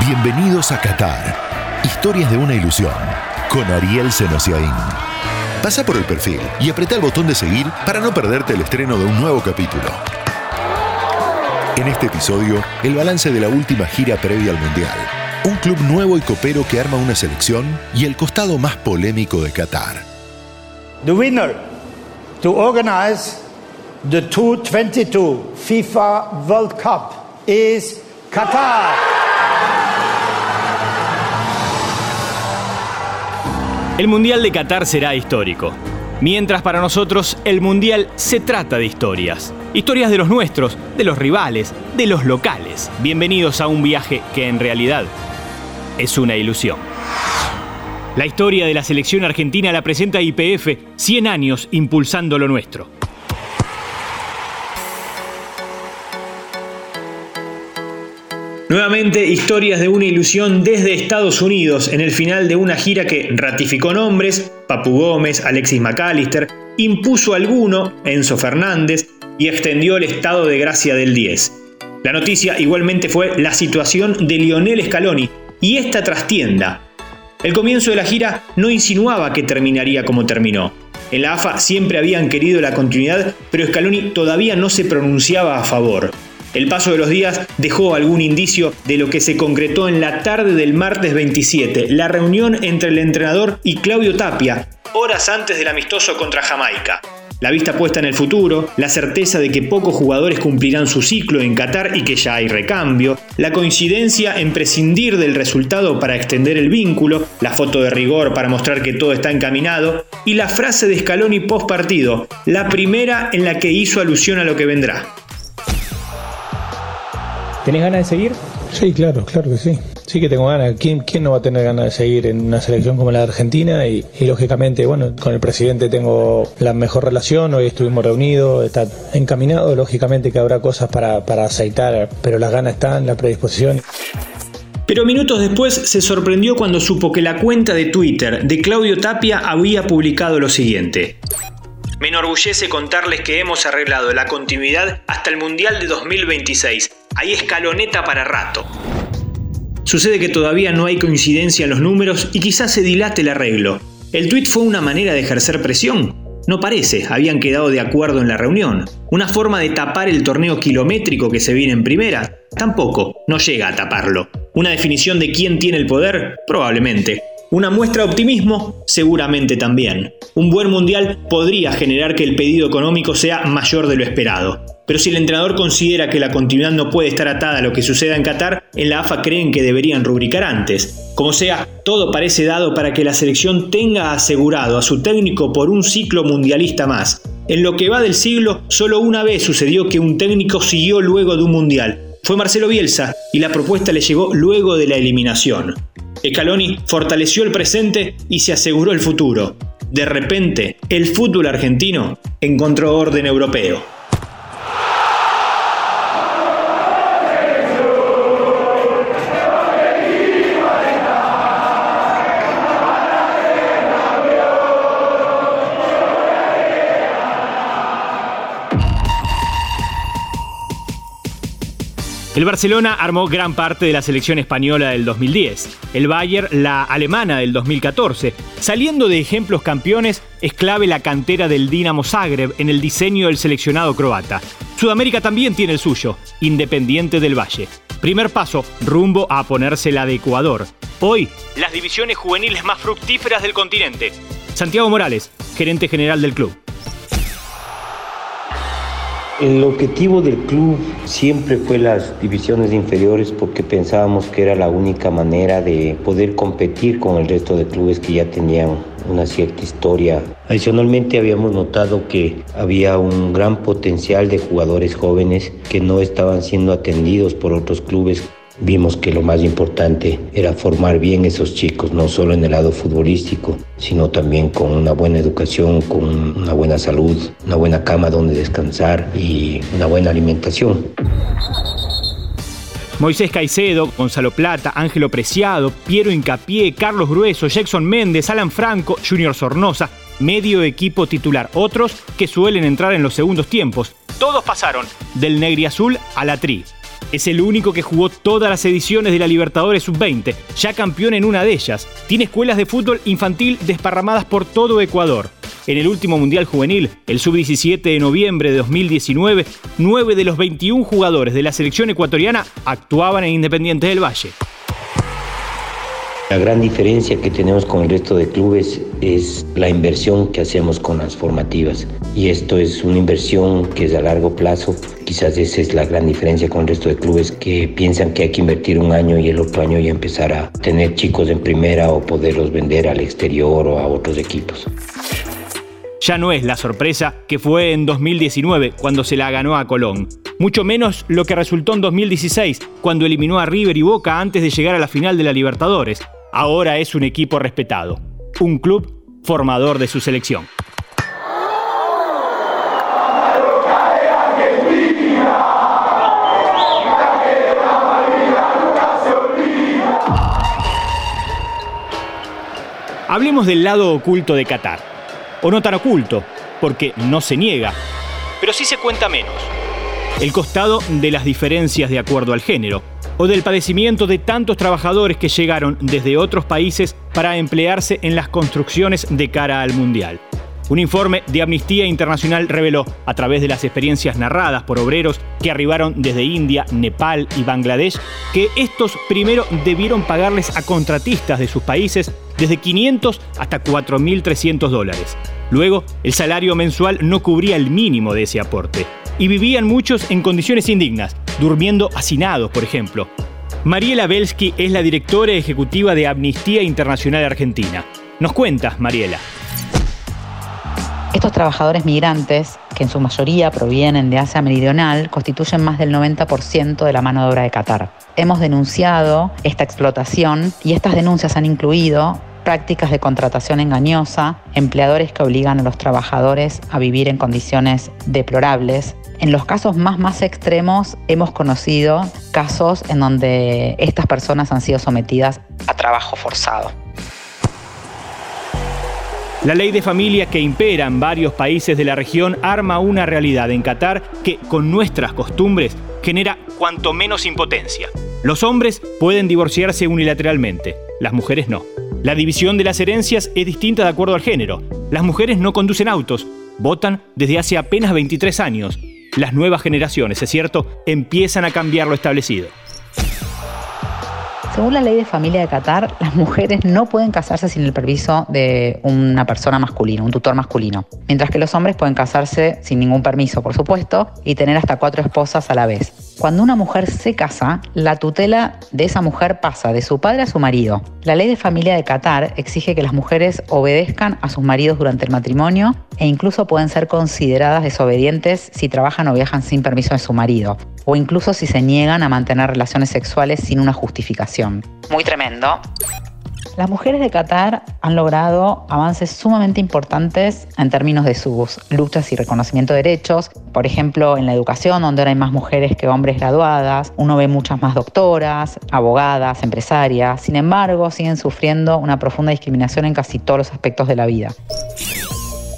Bienvenidos a Qatar. Historias de una ilusión. Con Ariel Senosiaín. Pasa por el perfil y apreta el botón de seguir para no perderte el estreno de un nuevo capítulo. En este episodio, el balance de la última gira previa al Mundial. Un club nuevo y copero que arma una selección y el costado más polémico de Qatar. The winner to organize the 2022 FIFA World Cup is Qatar. El Mundial de Qatar será histórico. Mientras para nosotros el Mundial se trata de historias. Historias de los nuestros, de los rivales, de los locales. Bienvenidos a un viaje que en realidad es una ilusión. La historia de la selección argentina la presenta IPF 100 años impulsando lo nuestro. Nuevamente, historias de una ilusión desde Estados Unidos en el final de una gira que ratificó nombres, Papu Gómez, Alexis McAllister, impuso alguno, Enzo Fernández, y extendió el estado de gracia del 10. La noticia igualmente fue la situación de Lionel Scaloni y esta trastienda. El comienzo de la gira no insinuaba que terminaría como terminó. En la AFA siempre habían querido la continuidad, pero Scaloni todavía no se pronunciaba a favor. El paso de los días dejó algún indicio de lo que se concretó en la tarde del martes 27, la reunión entre el entrenador y Claudio Tapia, horas antes del amistoso contra Jamaica. La vista puesta en el futuro, la certeza de que pocos jugadores cumplirán su ciclo en Qatar y que ya hay recambio, la coincidencia en prescindir del resultado para extender el vínculo, la foto de rigor para mostrar que todo está encaminado y la frase de Scaloni post partido, la primera en la que hizo alusión a lo que vendrá. ¿Tenés ganas de seguir? Sí, claro, claro que sí. Sí que tengo ganas. ¿Quién, quién no va a tener ganas de seguir en una selección como la de Argentina? Y, lógicamente, bueno, con el presidente tengo la mejor relación, hoy estuvimos reunidos, está encaminado, lógicamente que habrá cosas para, para aceitar, pero las ganas están, la predisposición. Pero minutos después se sorprendió cuando supo que la cuenta de Twitter de Claudio Tapia había publicado lo siguiente. Me enorgullece contarles que hemos arreglado la continuidad hasta el Mundial de 2026. Hay escaloneta para rato. Sucede que todavía no hay coincidencia en los números y quizás se dilate el arreglo. ¿El tuit fue una manera de ejercer presión? No parece, habían quedado de acuerdo en la reunión. ¿Una forma de tapar el torneo kilométrico que se viene en primera? Tampoco, no llega a taparlo. ¿Una definición de quién tiene el poder? Probablemente. Una muestra de optimismo, seguramente también. Un buen mundial podría generar que el pedido económico sea mayor de lo esperado. Pero si el entrenador considera que la continuidad no puede estar atada a lo que suceda en Qatar, en la AFA creen que deberían rubricar antes. Como sea, todo parece dado para que la selección tenga asegurado a su técnico por un ciclo mundialista más. En lo que va del siglo, solo una vez sucedió que un técnico siguió luego de un mundial. Fue Marcelo Bielsa y la propuesta le llegó luego de la eliminación. Scaloni fortaleció el presente y se aseguró el futuro. De repente, el fútbol argentino encontró orden europeo. El Barcelona armó gran parte de la selección española del 2010, el Bayern la alemana del 2014. Saliendo de ejemplos campeones, es clave la cantera del Dinamo Zagreb en el diseño del seleccionado croata. Sudamérica también tiene el suyo, Independiente del Valle. Primer paso, rumbo a ponerse la de Ecuador. Hoy, las divisiones juveniles más fructíferas del continente. Santiago Morales, gerente general del club. El objetivo del club siempre fue las divisiones inferiores porque pensábamos que era la única manera de poder competir con el resto de clubes que ya tenían una cierta historia. Adicionalmente habíamos notado que había un gran potencial de jugadores jóvenes que no estaban siendo atendidos por otros clubes Vimos que lo más importante era formar bien esos chicos, no solo en el lado futbolístico, sino también con una buena educación, con una buena salud, una buena cama donde descansar y una buena alimentación. Moisés Caicedo, Gonzalo Plata, Ángelo Preciado, Piero Incapié, Carlos Grueso, Jackson Méndez, Alan Franco, Junior Sornosa, medio equipo titular. Otros que suelen entrar en los segundos tiempos. Todos pasaron del negri azul a la tri. Es el único que jugó todas las ediciones de la Libertadores Sub-20, ya campeón en una de ellas. Tiene escuelas de fútbol infantil desparramadas por todo Ecuador. En el último Mundial Juvenil, el sub-17 de noviembre de 2019, 9 de los 21 jugadores de la selección ecuatoriana actuaban en Independiente del Valle. La gran diferencia que tenemos con el resto de clubes es la inversión que hacemos con las formativas. Y esto es una inversión que es a largo plazo. Quizás esa es la gran diferencia con el resto de clubes que piensan que hay que invertir un año y el otro año ya empezar a tener chicos en primera o poderlos vender al exterior o a otros equipos. Ya no es la sorpresa que fue en 2019 cuando se la ganó a Colón. Mucho menos lo que resultó en 2016 cuando eliminó a River y Boca antes de llegar a la final de la Libertadores ahora es un equipo respetado, un club formador de su selección. Hablemos del lado oculto de Qatar. O no tan oculto, porque no se niega, pero sí se cuenta menos. El costado de las diferencias de acuerdo al género, o del padecimiento de tantos trabajadores que llegaron desde otros países para emplearse en las construcciones de cara al Mundial. Un informe de Amnistía Internacional reveló, a través de las experiencias narradas por obreros que arribaron desde India, Nepal y Bangladesh, que estos primero debieron pagarles a contratistas de sus países desde 500 hasta 4.300 dólares. Luego, el salario mensual no cubría el mínimo de ese aporte. Y vivían muchos en condiciones indignas, durmiendo hacinados, por ejemplo. Mariela Belsky es la directora ejecutiva de Amnistía Internacional Argentina. Nos cuenta, Mariela. Estos trabajadores migrantes, que en su mayoría provienen de Asia Meridional, constituyen más del 90% de la mano de obra de Qatar. Hemos denunciado esta explotación y estas denuncias han incluido prácticas de contratación engañosa, empleadores que obligan a los trabajadores a vivir en condiciones deplorables. En los casos más más extremos hemos conocido casos en donde estas personas han sido sometidas a trabajo forzado. La ley de familia que impera en varios países de la región arma una realidad en Qatar que, con nuestras costumbres, genera cuanto menos impotencia. Los hombres pueden divorciarse unilateralmente, las mujeres no. La división de las herencias es distinta de acuerdo al género. Las mujeres no conducen autos, votan desde hace apenas 23 años. Las nuevas generaciones, es cierto, empiezan a cambiar lo establecido. Según la ley de familia de Qatar, las mujeres no pueden casarse sin el permiso de una persona masculina, un tutor masculino, mientras que los hombres pueden casarse sin ningún permiso, por supuesto, y tener hasta cuatro esposas a la vez. Cuando una mujer se casa, la tutela de esa mujer pasa de su padre a su marido. La ley de familia de Qatar exige que las mujeres obedezcan a sus maridos durante el matrimonio e incluso pueden ser consideradas desobedientes si trabajan o viajan sin permiso de su marido o incluso si se niegan a mantener relaciones sexuales sin una justificación. Muy tremendo. Las mujeres de Qatar han logrado avances sumamente importantes en términos de sus luchas y reconocimiento de derechos. Por ejemplo, en la educación, donde ahora hay más mujeres que hombres graduadas, uno ve muchas más doctoras, abogadas, empresarias. Sin embargo, siguen sufriendo una profunda discriminación en casi todos los aspectos de la vida.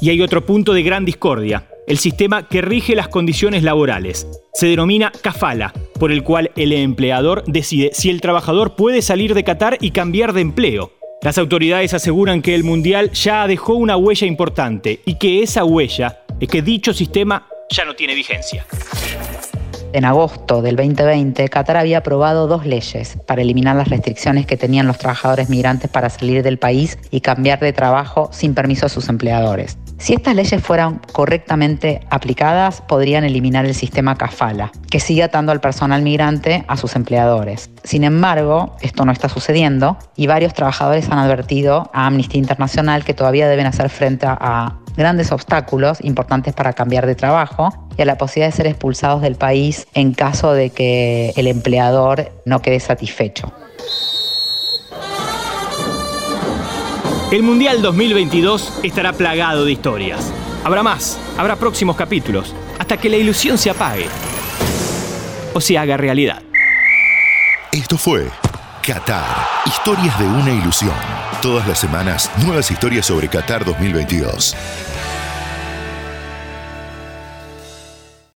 Y hay otro punto de gran discordia el sistema que rige las condiciones laborales. Se denomina kafala, por el cual el empleador decide si el trabajador puede salir de Qatar y cambiar de empleo. Las autoridades aseguran que el Mundial ya dejó una huella importante y que esa huella es que dicho sistema ya no tiene vigencia. En agosto del 2020, Qatar había aprobado dos leyes para eliminar las restricciones que tenían los trabajadores migrantes para salir del país y cambiar de trabajo sin permiso a sus empleadores. Si estas leyes fueran correctamente aplicadas, podrían eliminar el sistema CAFALA, que sigue atando al personal migrante a sus empleadores. Sin embargo, esto no está sucediendo y varios trabajadores han advertido a Amnistía Internacional que todavía deben hacer frente a grandes obstáculos importantes para cambiar de trabajo y a la posibilidad de ser expulsados del país en caso de que el empleador no quede satisfecho. El Mundial 2022 estará plagado de historias. Habrá más, habrá próximos capítulos, hasta que la ilusión se apague o se haga realidad. Esto fue Qatar, historias de una ilusión. Todas las semanas, nuevas historias sobre Qatar 2022.